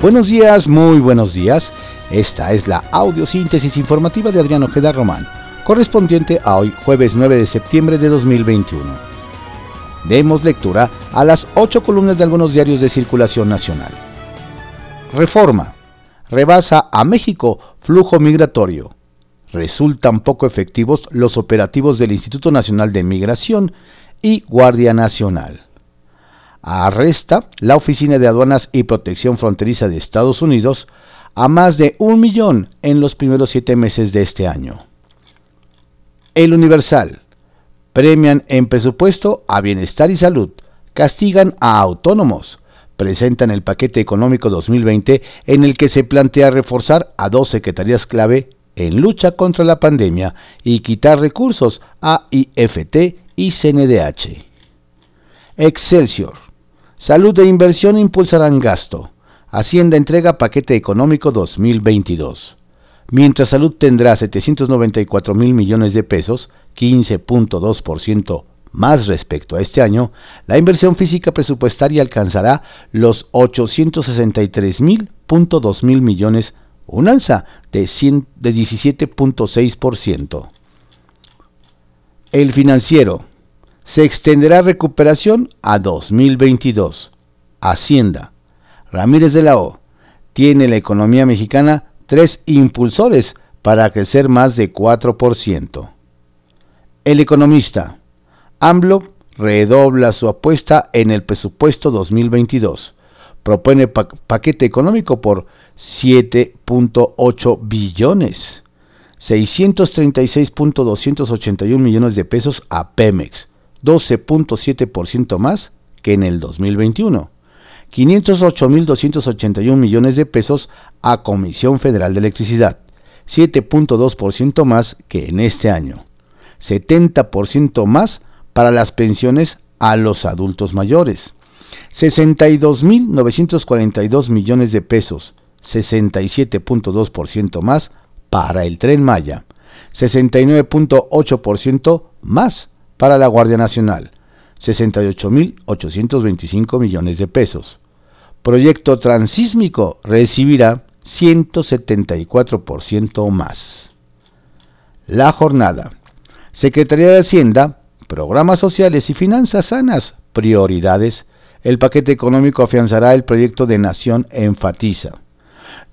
Buenos días, muy buenos días. Esta es la audiosíntesis informativa de Adrián Ojeda Román, correspondiente a hoy, jueves 9 de septiembre de 2021. Demos lectura a las ocho columnas de algunos diarios de circulación nacional. Reforma. Rebasa a México flujo migratorio. Resultan poco efectivos los operativos del Instituto Nacional de Migración y Guardia Nacional arresta la Oficina de Aduanas y Protección Fronteriza de Estados Unidos a más de un millón en los primeros siete meses de este año. El Universal. Premian en presupuesto a bienestar y salud. Castigan a autónomos. Presentan el paquete económico 2020 en el que se plantea reforzar a dos secretarías clave en lucha contra la pandemia y quitar recursos a IFT y CNDH. Excelsior. Salud e inversión impulsarán gasto. Hacienda entrega paquete económico 2022. Mientras Salud tendrá 794 mil millones de pesos, 15.2% más respecto a este año, la inversión física presupuestaria alcanzará los 863 mil mil millones, un alza de, de 17.6%. El financiero se extenderá recuperación a 2022. Hacienda. Ramírez de la O. Tiene la economía mexicana tres impulsores para crecer más de 4%. El economista. AMLO redobla su apuesta en el presupuesto 2022. Propone paquete económico por 7.8 billones. 636.281 millones de pesos a Pemex, 12.7% más que en el 2021. 508.281 millones de pesos a Comisión Federal de Electricidad, 7.2% más que en este año. 70% más para las pensiones a los adultos mayores. 62.942 millones de pesos, 67.2% más para el tren Maya, 69.8% más para la Guardia Nacional, 68.825 millones de pesos. Proyecto transísmico recibirá 174% más. La jornada. Secretaría de Hacienda, Programas Sociales y Finanzas Sanas, prioridades. El paquete económico afianzará el proyecto de Nación Enfatiza.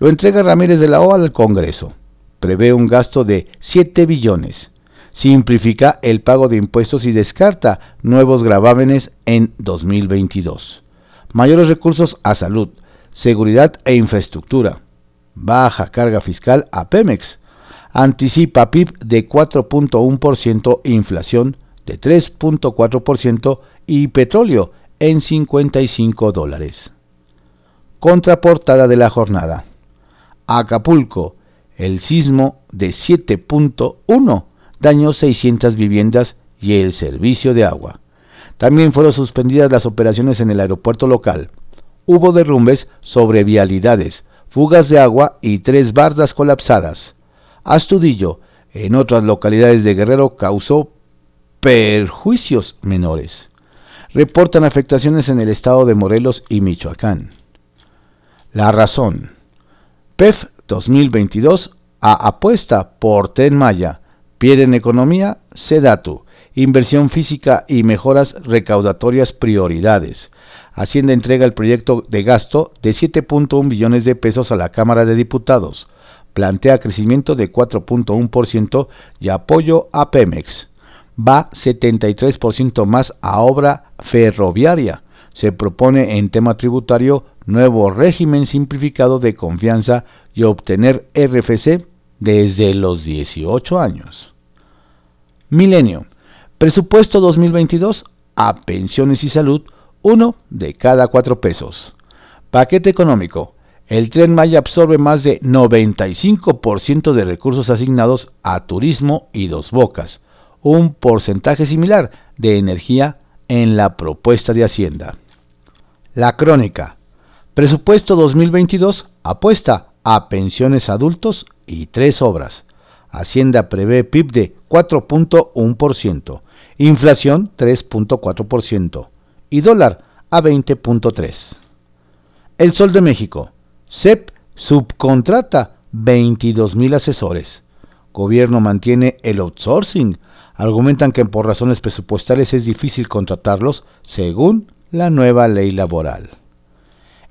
Lo entrega Ramírez de la O al Congreso. Prevé un gasto de 7 billones simplifica el pago de impuestos y descarta nuevos gravámenes en 2022. Mayores recursos a salud, seguridad e infraestructura. Baja carga fiscal a Pemex. Anticipa PIB de 4.1%, inflación de 3.4% y petróleo en 55 dólares. Contraportada de la jornada. Acapulco, el sismo de 7.1 dañó 600 viviendas y el servicio de agua. También fueron suspendidas las operaciones en el aeropuerto local. Hubo derrumbes sobre vialidades, fugas de agua y tres bardas colapsadas. Astudillo, en otras localidades de Guerrero, causó perjuicios menores. Reportan afectaciones en el estado de Morelos y Michoacán. La razón. PEF 2022 a apuesta por Tren Maya en economía, SEDATU. Inversión física y mejoras recaudatorias prioridades. Hacienda entrega el proyecto de gasto de 7.1 billones de pesos a la Cámara de Diputados. Plantea crecimiento de 4.1% y apoyo a Pemex. Va 73% más a obra ferroviaria. Se propone en tema tributario nuevo régimen simplificado de confianza y obtener RFC desde los 18 años. Milenio. Presupuesto 2022 a pensiones y salud, uno de cada cuatro pesos. Paquete económico. El tren Maya absorbe más de 95% de recursos asignados a turismo y dos bocas, un porcentaje similar de energía en la propuesta de Hacienda. La crónica. Presupuesto 2022 apuesta a pensiones adultos y tres obras. Hacienda prevé PIB de 4.1%, inflación 3.4% y dólar a 20.3. El Sol de México. CEP subcontrata 22 mil asesores. Gobierno mantiene el outsourcing. Argumentan que por razones presupuestales es difícil contratarlos según la nueva ley laboral.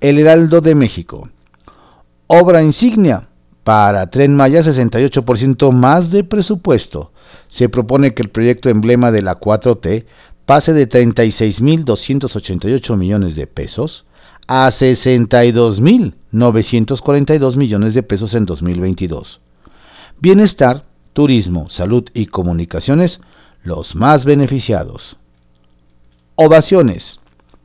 El Heraldo de México. Obra insignia. Para Tren Maya 68% más de presupuesto. Se propone que el proyecto emblema de la 4T pase de 36.288 millones de pesos a 62.942 millones de pesos en 2022. Bienestar, turismo, salud y comunicaciones los más beneficiados. Ovaciones.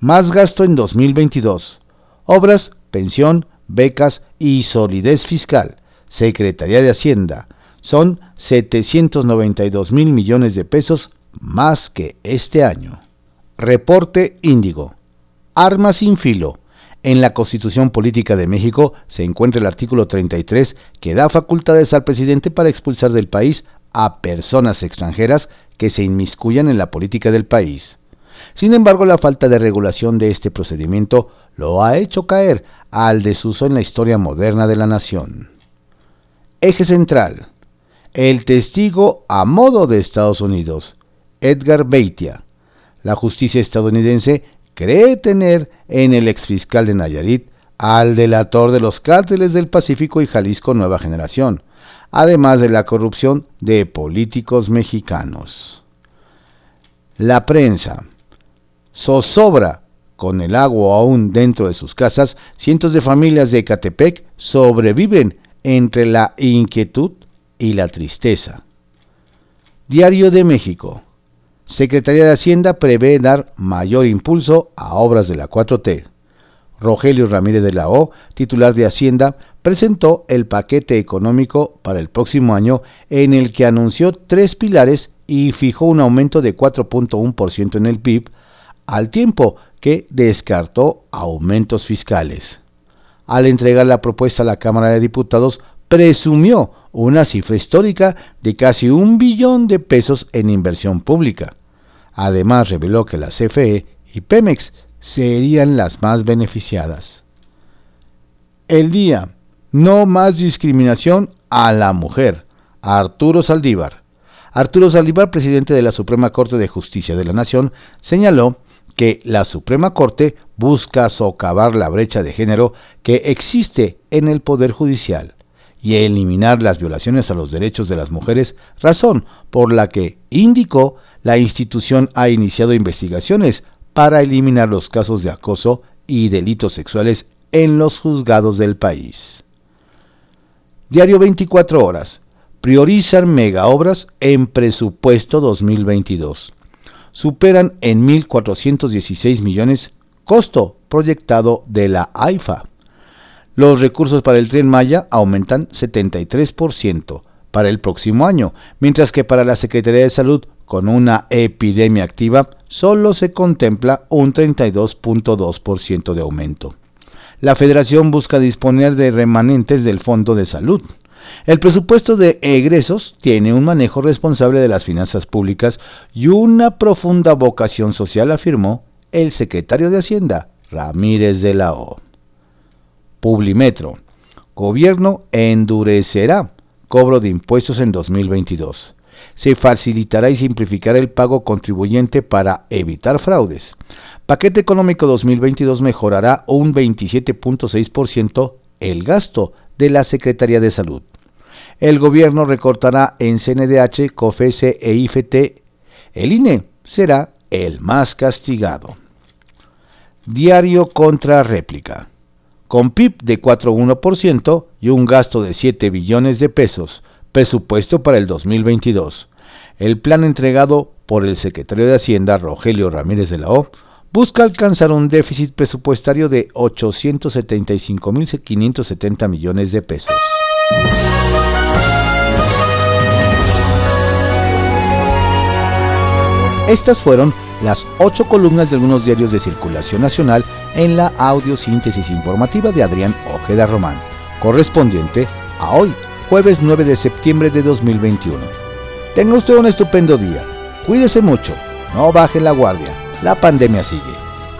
Más gasto en 2022. Obras, pensión, becas y solidez fiscal. Secretaría de Hacienda. Son 792 mil millones de pesos más que este año. Reporte Índigo. Armas sin filo. En la Constitución Política de México se encuentra el artículo 33 que da facultades al presidente para expulsar del país a personas extranjeras que se inmiscuyan en la política del país. Sin embargo, la falta de regulación de este procedimiento lo ha hecho caer al desuso en la historia moderna de la nación. Eje central. El testigo a modo de Estados Unidos, Edgar Beitia. La justicia estadounidense cree tener en el exfiscal de Nayarit al delator de los cárteles del Pacífico y Jalisco Nueva Generación, además de la corrupción de políticos mexicanos. La prensa zozobra con el agua aún dentro de sus casas, cientos de familias de Ecatepec sobreviven entre la inquietud y la tristeza. Diario de México. Secretaría de Hacienda prevé dar mayor impulso a obras de la 4T. Rogelio Ramírez de la O, titular de Hacienda, presentó el paquete económico para el próximo año en el que anunció tres pilares y fijó un aumento de 4.1% en el PIB, al tiempo que descartó aumentos fiscales. Al entregar la propuesta a la Cámara de Diputados, presumió una cifra histórica de casi un billón de pesos en inversión pública. Además, reveló que la CFE y Pemex serían las más beneficiadas. El día, no más discriminación a la mujer. Arturo Saldívar. Arturo Saldívar, presidente de la Suprema Corte de Justicia de la Nación, señaló que la Suprema Corte busca socavar la brecha de género que existe en el Poder Judicial y eliminar las violaciones a los derechos de las mujeres, razón por la que, indicó, la institución ha iniciado investigaciones para eliminar los casos de acoso y delitos sexuales en los juzgados del país. Diario 24 horas. Priorizan megaobras en presupuesto 2022. Superan en 1.416 millones costo proyectado de la AIFA. Los recursos para el tren Maya aumentan 73% para el próximo año, mientras que para la Secretaría de Salud, con una epidemia activa, solo se contempla un 32.2% de aumento. La Federación busca disponer de remanentes del Fondo de Salud. El presupuesto de egresos tiene un manejo responsable de las finanzas públicas y una profunda vocación social, afirmó el secretario de Hacienda, Ramírez de la O. Publimetro. Gobierno endurecerá cobro de impuestos en 2022. Se facilitará y simplificará el pago contribuyente para evitar fraudes. Paquete económico 2022 mejorará un 27.6% el gasto de la Secretaría de Salud. El gobierno recortará en CNDH, COFESE e IFT. El INE será el más castigado. Diario contra réplica con PIB de 4,1% y un gasto de 7 billones de pesos, presupuesto para el 2022. El plan entregado por el secretario de Hacienda, Rogelio Ramírez de la O, busca alcanzar un déficit presupuestario de 875.570 millones de pesos. Estas fueron las ocho columnas de algunos diarios de circulación nacional en la audiosíntesis informativa de Adrián Ojeda Román, correspondiente a hoy, jueves 9 de septiembre de 2021. Tenga usted un estupendo día, cuídese mucho, no baje la guardia, la pandemia sigue.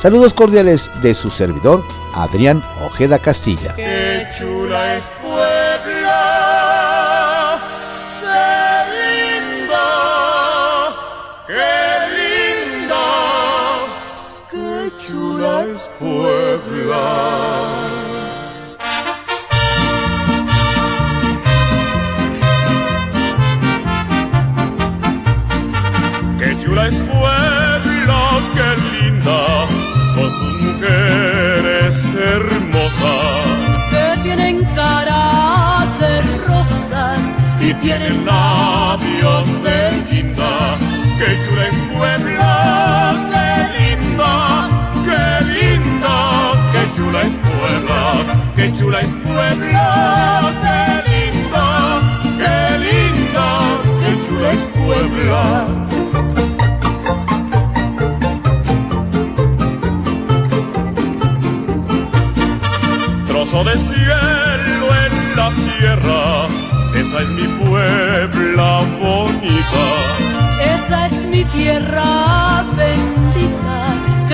Saludos cordiales de su servidor, Adrián Ojeda Castilla. Qué chula es Puebla, Puebla. Qué chula es Puebla, qué linda, con sus mujeres hermosas. que tienen cara de rosas y tienen labios de guinda. Qué chula es Puebla, es Puebla, qué chula es Puebla, qué linda, qué linda, qué chula es Puebla. Trozo de cielo en la tierra, esa es mi Puebla bonita. Esa es mi tierra bendita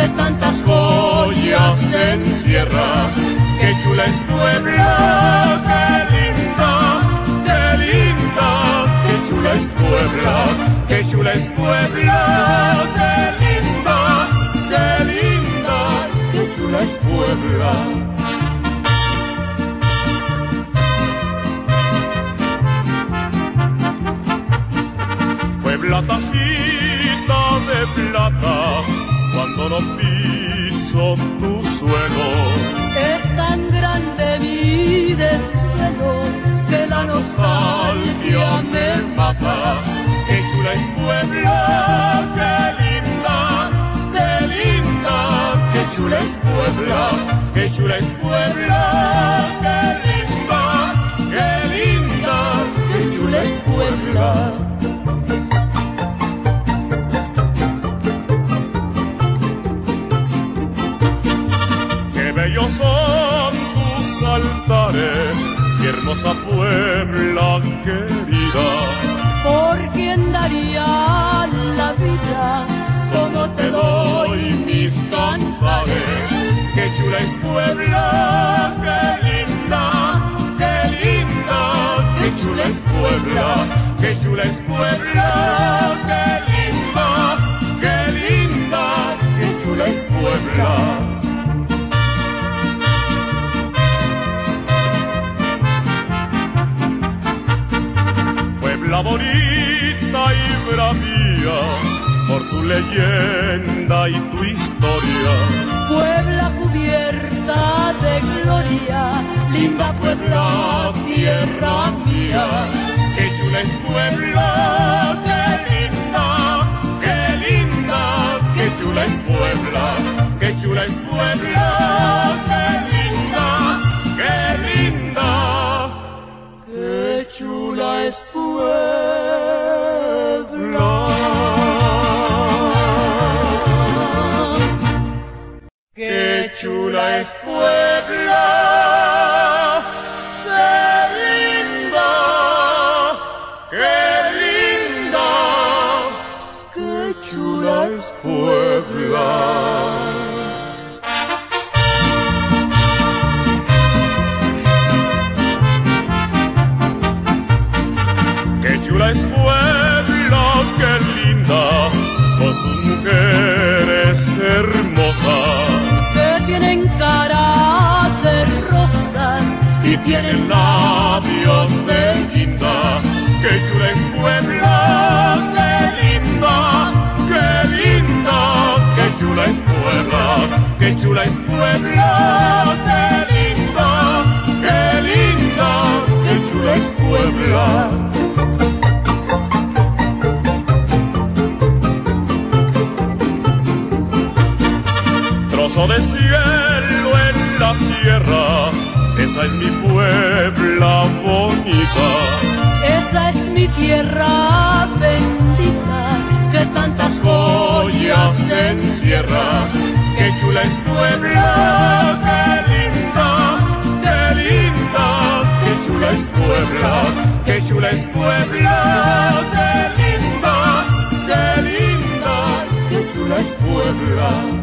que tantas joyas encierra. Qué chula es Puebla, qué linda, qué linda, qué chula es Puebla, qué chula es Puebla, qué linda, qué linda, qué chula es Puebla. Puebla no piso tu suelo. es tan grande mi desvelo que la nostalgia me mata. Qué chula es Puebla, qué linda, qué linda, qué chula es Puebla, qué chula es Puebla, qué chula es Puebla, qué linda, qué linda, qué chula es Puebla. Puebla bonita y bravía, por tu leyenda y tu historia. Puebla cubierta de gloria linda Puebla tierra mía Qué chula es Puebla, qué linda, qué linda, qué chula es Puebla, qué chula es Puebla, qué linda, qué linda, qué chula es Puebla. Qué chula es Puebla, labios de guinda. Qué chula es Puebla, qué linda, qué linda, qué chula es Puebla, qué chula es Puebla, qué linda, qué linda, qué chula es Puebla. Esa es mi Puebla bonita. Esa es mi tierra bendita que tantas joyas encierra. Qué chula es Puebla, qué linda, qué linda, qué chula es Puebla, qué chula es Puebla, qué linda, qué linda, qué chula es Puebla.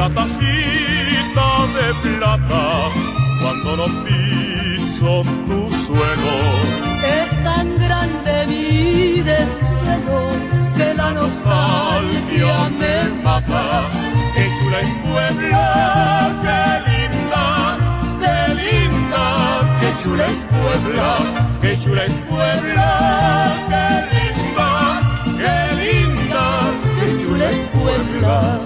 la tacita de plata cuando no piso tu suelo. Es tan grande mi desvelo que la nostalgia me mata. Hechura es Puebla, qué linda, qué linda, que chula es Puebla, que chula es Puebla, qué linda, qué linda, qué chula es Puebla.